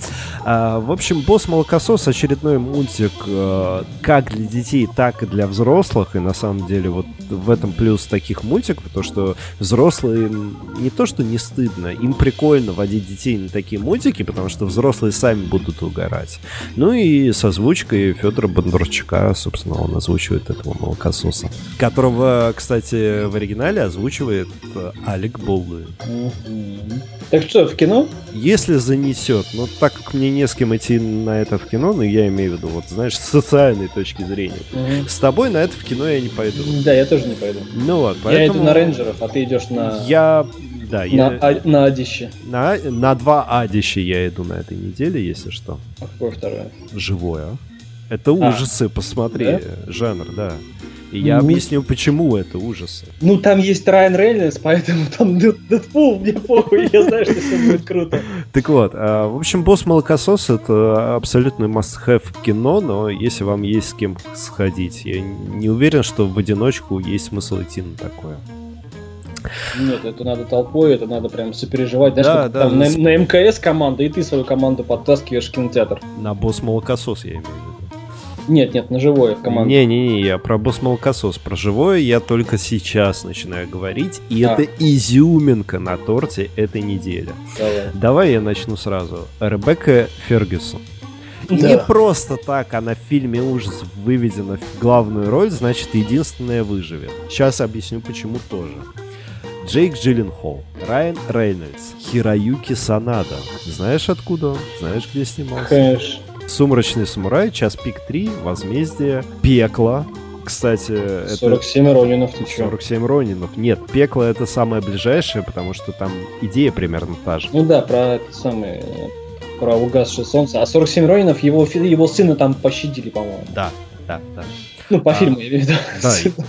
А, в общем, босс молокосос очередной мультик э, как для детей, так и для взрослых. И на самом деле вот в этом плюс таких мультиков, то что взрослые не то что не стыдно, им прикольно водить детей на такие такие мультики, потому что взрослые сами будут угорать. Ну и с озвучкой Федора Бондарчука, собственно, он озвучивает этого молокососа. Которого, кстати, в оригинале озвучивает э, Алек Болдуин.
Так что, в кино?
Если занесет, но так как мне не с кем идти на это в кино, ну я имею в виду, вот знаешь, с социальной точки зрения. Угу. С тобой на это в кино я не пойду.
Да, я тоже не пойду.
Ну вот,
поэтому... Я иду на рейнджеров, а ты идешь на...
Я да,
на, я... А, на Адище.
На, на два Адище я иду на этой неделе, если что.
А какое второе?
Живое. Это а. ужасы, посмотри. Да? Жанр, да. И я ну, объясню, почему это ужасы.
Ну, там есть Райан Рейнольдс, поэтому там Дэдпул, мне похуй, я знаю, что все будет круто.
Так вот, а, в общем, «Босс Молокосос» — это абсолютно must-have кино, но если вам есть с кем сходить, я не уверен, что в одиночку есть смысл идти на такое.
Нет, это надо толпой, это надо прям сопереживать. Знаешь, да, да, там на, на МКС команда, и ты свою команду подтаскиваешь в кинотеатр.
На босс молокосос, я имею в виду.
Нет, нет, на живое команду.
Не-не-не, я про босс молокосос. Про живое я только сейчас начинаю говорить. И а. это изюминка на торте этой недели. Давай. Давай я начну сразу. Ребекка Фергюсон. Да. Не просто так она в фильме ужасов выведена в главную роль, значит, единственная выживет. Сейчас объясню, почему тоже. Джейк Джилленхол, Райан Рейнольдс, Хироюки Санада. Знаешь, откуда он? Знаешь, где снимался?
Конечно.
Сумрачный самурай, Час пик 3, Возмездие, Пекло, кстати,
47 это... Ронинов, ты
47 Ронинов. Нет, пекло это самое ближайшее, потому что там идея примерно та же.
Ну да, про это самое про угасшее солнце. А 47 Ронинов его, его сына там пощадили, по-моему.
Да, да, да.
Ну, по а, фильму, я имею в виду. Да.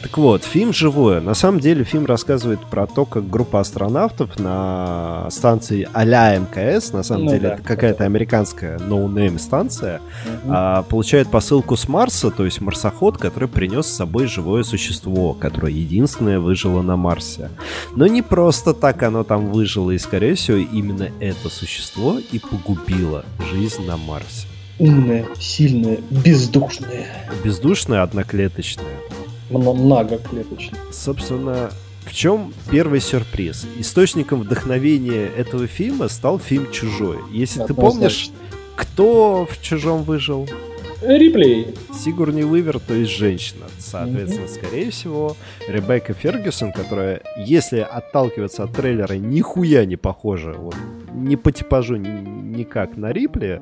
Так вот, фильм живое. На самом деле фильм рассказывает про то, как группа астронавтов на станции а-ля МКС, на самом ну, деле да, это какая-то американская ноунейм станция, угу. а, получает посылку с Марса, то есть марсоход, который принес с собой живое существо, которое единственное выжило на Марсе. Но не просто так оно там выжило, и скорее всего именно это существо и погубило жизнь на Марсе
умная, сильная, бездушная.
Бездушная, одноклеточная.
Многоклеточная.
Собственно, в чем первый сюрприз? Источником вдохновения этого фильма стал фильм «Чужой». Если ты помнишь, кто в «Чужом» выжил?
Реплей.
Сигурни Уивер, то есть женщина. Соответственно, mm-hmm. скорее всего, Ребекка Фергюсон, которая, если отталкиваться от трейлера, нихуя не похожа, вот, ни по типажу, ни, никак на Рипли,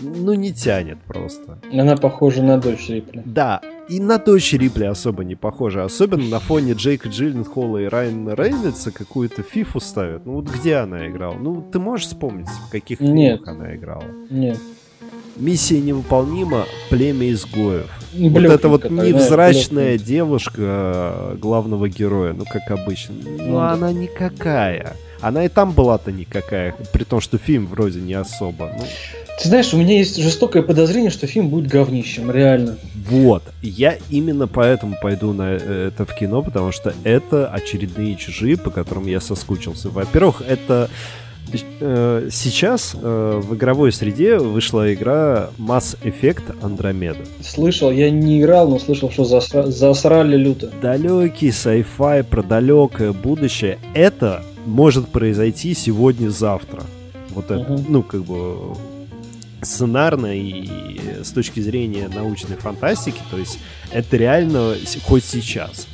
ну, не тянет просто.
Она похожа на дочь Рипли.
Да, и на дочь Рипли особо не похожа. Особенно на фоне Джейка Джилленхола и Райана Рейнольдса какую-то фифу ставят. Ну, вот где она играла? Ну, ты можешь вспомнить, в каких
фильмах
она играла?
Нет.
Миссия невыполнима, племя изгоев. Блёк, вот это вот невзрачная да, девушка э, главного героя, ну как обычно. Ну, ну она никакая. Она и там была-то никакая, при том, что фильм вроде не особо. Ну.
Ты знаешь, у меня есть жестокое подозрение, что фильм будет говнищем, реально.
Вот. Я именно поэтому пойду на э, это в кино, потому что это очередные чужие, по которым я соскучился. Во-первых, это Э, сейчас э, в игровой среде вышла игра Mass Effect Andromeda.
Слышал, я не играл, но слышал, что засра... засрали люто.
Далекий sci-fi про далекое будущее. Это может произойти сегодня-завтра. Вот это, угу. ну, как бы сценарно и с точки зрения научной фантастики, то есть это реально хоть сейчас.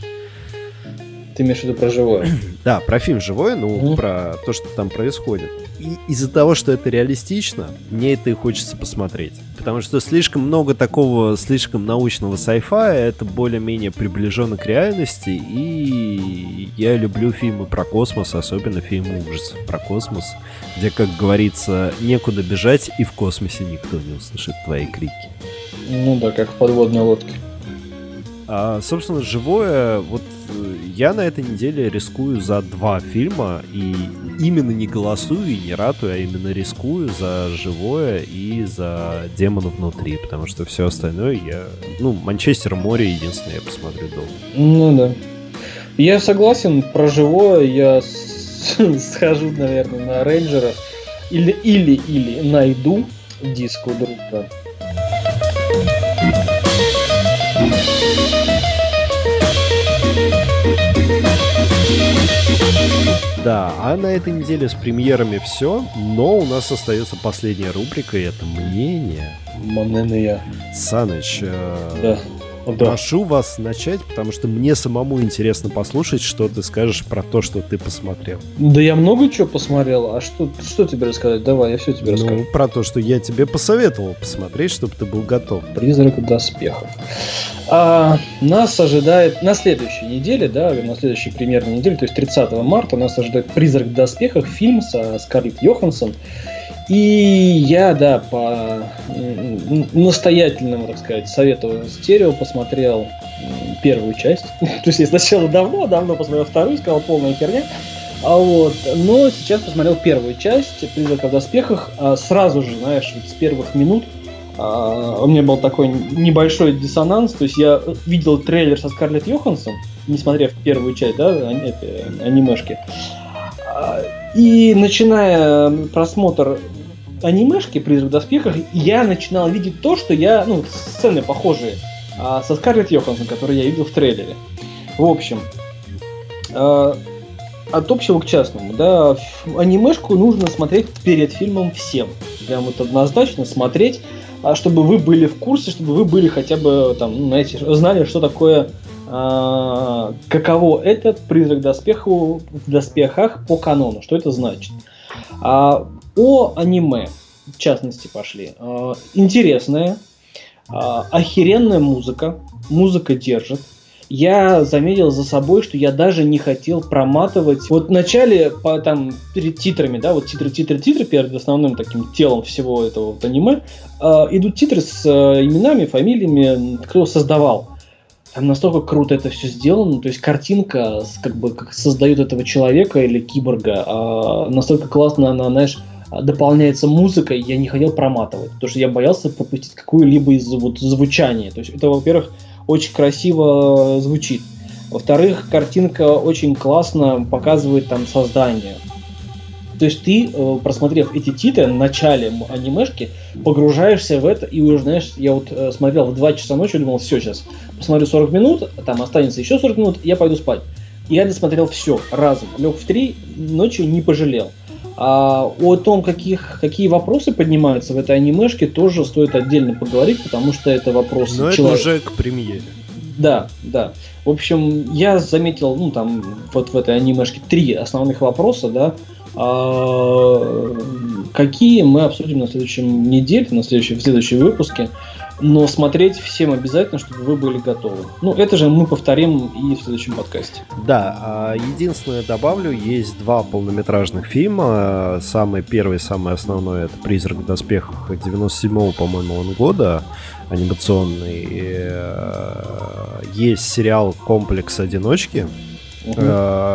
Ты имеешь в виду про живое?
Да, про фильм живое, ну, mm. про то, что там происходит. И из-за того, что это реалистично, мне это и хочется посмотреть. Потому что слишком много такого, слишком научного sci-fi, это более-менее приближенно к реальности, и я люблю фильмы про космос, особенно фильмы ужасов про космос, где, как говорится, некуда бежать, и в космосе никто не услышит твои крики.
Ну да, как в подводной лодке.
А, собственно, живое, вот э, я на этой неделе рискую за два фильма, и именно не голосую и не ратую, а именно рискую за живое и за демона внутри, потому что все остальное я... Ну, Манчестер море единственное я посмотрю дома.
Ну да. Я согласен, про живое я схожу, наверное, на рейнджера или, или, или найду диск у друга
Да, а на этой неделе с премьерами все, но у нас остается последняя рубрика, и это мнение.
Мнение.
Саныч, э, да. Да. Прошу вас начать, потому что мне самому интересно послушать, что ты скажешь про то, что ты посмотрел.
Да я много чего посмотрел. А что, что тебе рассказать? Давай, я все тебе ну, расскажу.
Про то, что я тебе посоветовал посмотреть, чтобы ты был готов.
Призрак доспехов. А, нас ожидает на следующей неделе, да, на следующей премьерной неделе, то есть 30 марта, нас ожидает «Призрак в доспехах», фильм со Скарлетт Йоханссон. И я, да, по настоятельному, так сказать, совету стерео посмотрел первую часть. То есть я сначала давно-давно посмотрел вторую, сказал полная херня. А вот, но сейчас посмотрел первую часть «Призрака в доспехах». А сразу же, знаешь, с первых минут а, у меня был такой небольшой диссонанс. То есть я видел трейлер со Скарлетт Йоханссон, не смотрев первую часть, да, это, анимешки. А, и начиная просмотр анимешки «Призрак в доспехах», я начинал видеть то, что я, ну, сцены похожие а, со Скарлетт Йоханссон, которые я видел в трейлере. В общем, а, от общего к частному, да, анимешку нужно смотреть перед фильмом всем. Прям вот однозначно смотреть, а чтобы вы были в курсе, чтобы вы были хотя бы там, ну, знаете, знали, что такое а, каково это призрак доспеху в доспехах по канону, что это значит. А, о аниме, в частности, пошли. А, интересная, охеренная музыка, музыка держит я заметил за собой, что я даже не хотел проматывать. Вот в начале, по, там, перед титрами, да, вот титры, титры, титры, перед основным таким телом всего этого вот аниме, э, идут титры с э, именами, фамилиями, кто создавал. Там настолько круто это все сделано, то есть картинка, как бы, как создает этого человека или киборга, э, настолько классно она, знаешь, дополняется музыкой, я не хотел проматывать, потому что я боялся пропустить какую-либо из вот звучания. То есть это, во-первых, очень красиво звучит. Во-вторых, картинка очень классно показывает там создание. То есть ты, э, просмотрев эти титры в начале анимешки, погружаешься в это и уже, знаешь, я вот э, смотрел в 2 часа ночи, думал, все, сейчас посмотрю 40 минут, там останется еще 40 минут, я пойду спать. Я досмотрел все разом. Лег в 3, ночью не пожалел. А о том, каких, какие вопросы поднимаются в этой анимешке, тоже стоит отдельно поговорить, потому что это вопросы
Но человека. это уже к премьере.
Да, да. В общем, я заметил, ну, там, вот в этой анимешке три основных вопроса, да, а, какие мы обсудим на следующем неделе, на следующем, в следующем выпуске но смотреть всем обязательно, чтобы вы были готовы. Ну, это же мы повторим и в следующем подкасте.
Да, а единственное добавлю, есть два полнометражных фильма. Самый первый, самый основной, это «Призрак в доспехах» 97-го, по-моему, он года, анимационный. Э, есть сериал «Комплекс одиночки», угу.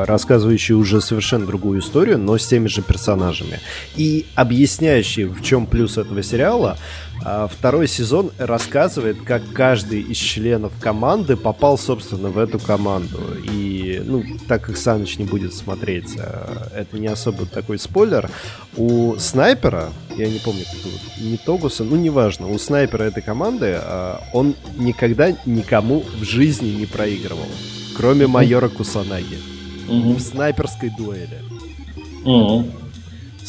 рассказывающий уже совершенно другую историю, но с теми же персонажами. И объясняющий, в чем плюс этого сериала, второй сезон рассказывает, как каждый из членов команды попал, собственно, в эту команду. И, ну, так как Саныч не будет смотреть, а, это не особо такой спойлер. У снайпера, я не помню, как зовут, не Тогуса, ну, неважно, у снайпера этой команды а, он никогда никому в жизни не проигрывал, кроме майора Кусанаги. В снайперской дуэли.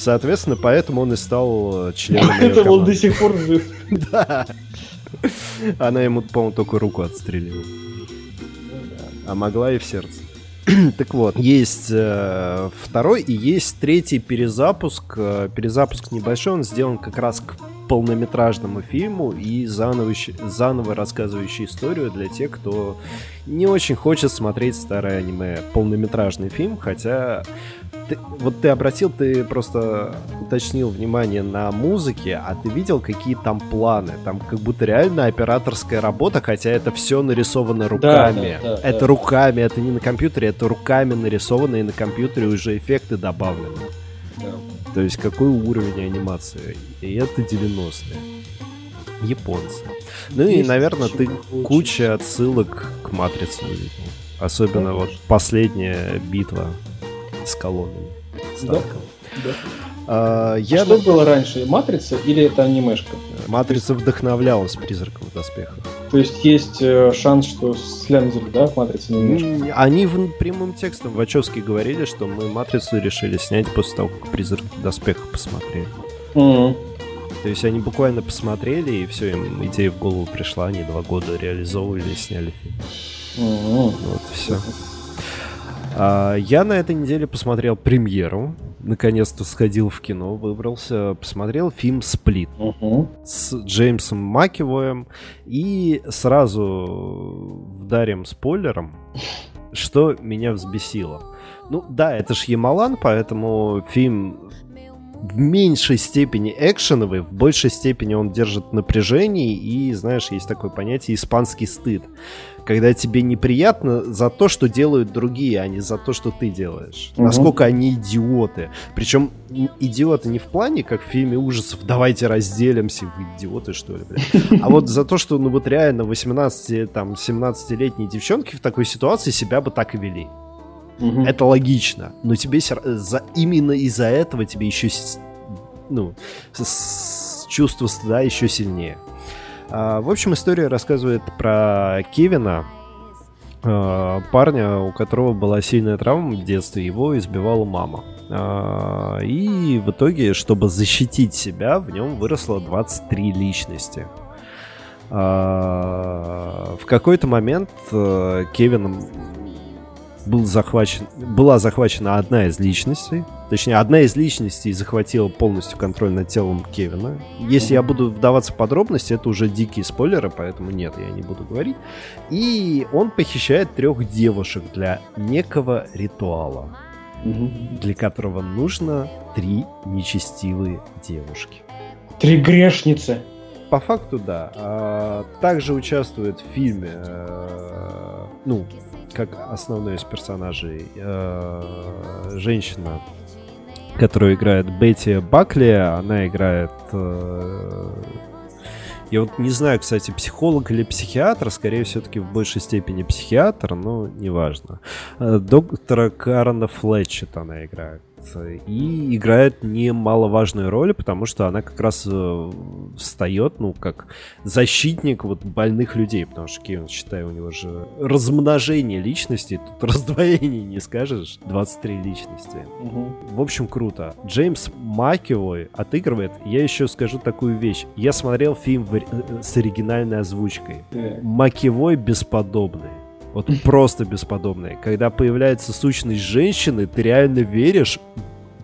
Соответственно, поэтому он и стал э, членом
Это он до сих пор жив.
Да. Она ему, по-моему, только руку отстрелила. А могла и в сердце. так вот, есть э, второй и есть третий перезапуск. Э, перезапуск небольшой, он сделан как раз к полнометражному фильму и заново, заново рассказывающий историю для тех, кто не очень хочет смотреть старое аниме. Полнометражный фильм, хотя ты, вот ты обратил, ты просто уточнил внимание на музыке, а ты видел, какие там планы? Там как будто реально операторская работа, хотя это все нарисовано руками. Да, да, да, это да. руками, это не на компьютере, это руками нарисовано, и на компьютере уже эффекты добавлены. Да. То есть какой уровень анимации? И это 90-е. Японцы. Ну и, наверное, ты куча отсылок к Матрице увидел. Особенно вот последняя битва с колонной. С
да. да. А, я... Что было раньше, Матрица или это анимешка?
Матрица вдохновлялась призраком в доспехах.
То есть есть э, шанс, что слендер, да, в Матрице
анимешка? Они в прямым текстом Вачовски говорили, что мы Матрицу решили снять после того, как призрак в доспехах посмотрели. Mm-hmm. То есть они буквально посмотрели, и все, им идея в голову пришла, они два года реализовывали и сняли фильм. Mm-hmm. Вот, все. А, я на этой неделе посмотрел премьеру. Наконец-то сходил в кино, выбрался, посмотрел фильм «Сплит» uh-huh. с Джеймсом Макивоем. И сразу вдарим спойлером, что меня взбесило. Ну да, это ж Ямалан, поэтому фильм в меньшей степени экшеновый, в большей степени он держит напряжение, и, знаешь, есть такое понятие испанский стыд. Когда тебе неприятно за то, что делают другие, а не за то, что ты делаешь. Угу. Насколько они идиоты. Причем идиоты не в плане, как в фильме ужасов, давайте разделимся, вы идиоты, что ли, блядь. А вот за то, что, ну вот реально 18, там, 17-летние девчонки в такой ситуации себя бы так и вели. Угу. Это логично. Но тебе за, именно из-за этого тебе еще ну, чувство стыда еще сильнее. А, в общем, история рассказывает про Кевина, а, парня, у которого была сильная травма в детстве, его избивала мама. А, и в итоге, чтобы защитить себя, в нем выросло 23 личности. В какой-то момент э, Кевин был захвачен, была захвачена одна из личностей. Точнее, одна из личностей захватила полностью контроль над телом Кевина. Если я буду вдаваться в подробности, это уже дикие спойлеры, поэтому нет, я не буду говорить. И он похищает трех девушек для некого ритуала, для которого нужно три нечестивые девушки.
Три грешницы.
По факту, да. А, также участвует в фильме, э, ну, как основной из персонажей э, женщина, которую играет Бетти Бакли, она играет... Э, я вот не знаю, кстати, психолог или психиатр, скорее все-таки в большей степени психиатр, но неважно. Э, доктора Карна Флетчет она играет и играет немаловажную роль, потому что она как раз э, встает, ну, как защитник вот больных людей, потому что Кевин, считай, у него же размножение личностей, тут раздвоение не скажешь, 23 личности. Угу. В общем, круто. Джеймс Макевой отыгрывает, я еще скажу такую вещь, я смотрел фильм в, э, с оригинальной озвучкой. Yeah. Макевой бесподобный. Вот просто бесподобные. Когда появляется сущность женщины, ты реально веришь,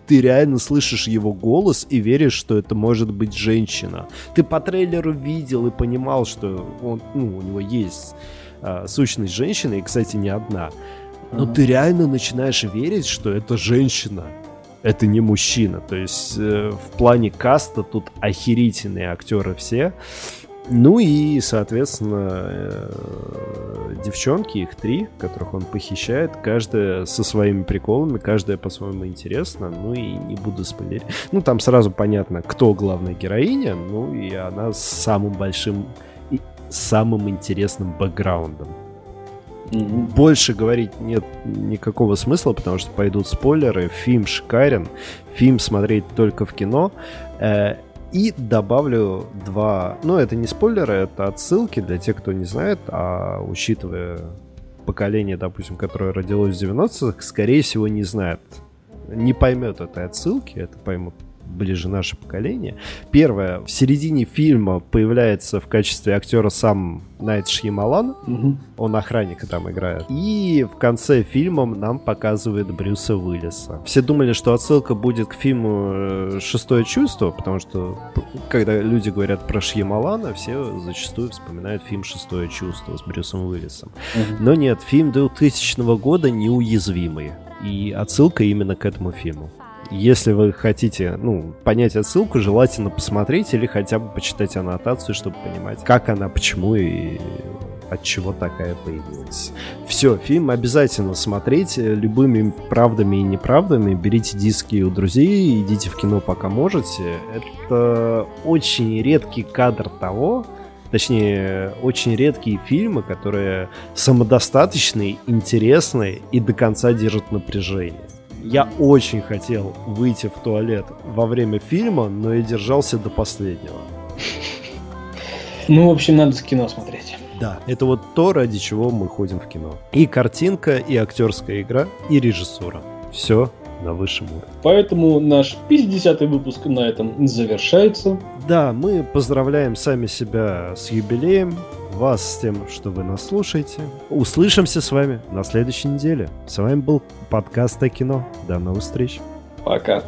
ты реально слышишь его голос и веришь, что это может быть женщина. Ты по трейлеру видел и понимал, что он, ну, у него есть а, сущность женщины, и, кстати, не одна. Но ты реально начинаешь верить, что это женщина. Это не мужчина. То есть э, в плане каста тут охерительные актеры все. Ну и, соответственно, э, девчонки, их три, которых он похищает, каждая со своими приколами, каждая по-своему интересна, ну и не буду спойлерить. Ну, там сразу понятно, кто главная героиня, ну и она с самым большим и самым интересным бэкграундом. Mm-hmm. Больше говорить нет никакого смысла, потому что пойдут спойлеры. Фильм шикарен. Фильм смотреть только в кино. Э, и добавлю два... Ну, это не спойлеры, это отсылки для тех, кто не знает, а учитывая поколение, допустим, которое родилось в 90-х, скорее всего, не знает, не поймет этой отсылки, это поймут ближе наше поколение. Первое, в середине фильма появляется в качестве актера сам Найт Шьямалан, угу. он охранника там играет. И в конце фильма нам показывает Брюса Уиллиса. Все думали, что отсылка будет к фильму э, «Шестое чувство», потому что когда люди говорят про Шьямалана, все зачастую вспоминают фильм «Шестое чувство» с Брюсом Уиллисом. Угу. Но нет, фильм 2000 года «Неуязвимый». И отсылка именно к этому фильму. Если вы хотите, ну, понять отсылку, желательно посмотреть или хотя бы почитать аннотацию, чтобы понимать, как она, почему и от чего такая появилась. Все, фильм обязательно смотреть любыми правдами и неправдами. Берите диски у друзей, идите в кино пока можете. Это очень редкий кадр того, точнее, очень редкие фильмы, которые самодостаточные, интересные и до конца держат напряжение. Я очень хотел выйти в туалет во время фильма, но я держался до последнего.
Ну, в общем, надо с кино смотреть.
Да, это вот то, ради чего мы ходим в кино. И картинка, и актерская игра, и режиссура. Все на высшем уровне.
Поэтому наш 50-й выпуск на этом завершается.
Да, мы поздравляем сами себя с юбилеем вас с тем, что вы нас слушаете. Услышимся с вами на следующей неделе. С вами был подкаст о кино. До новых встреч.
Пока.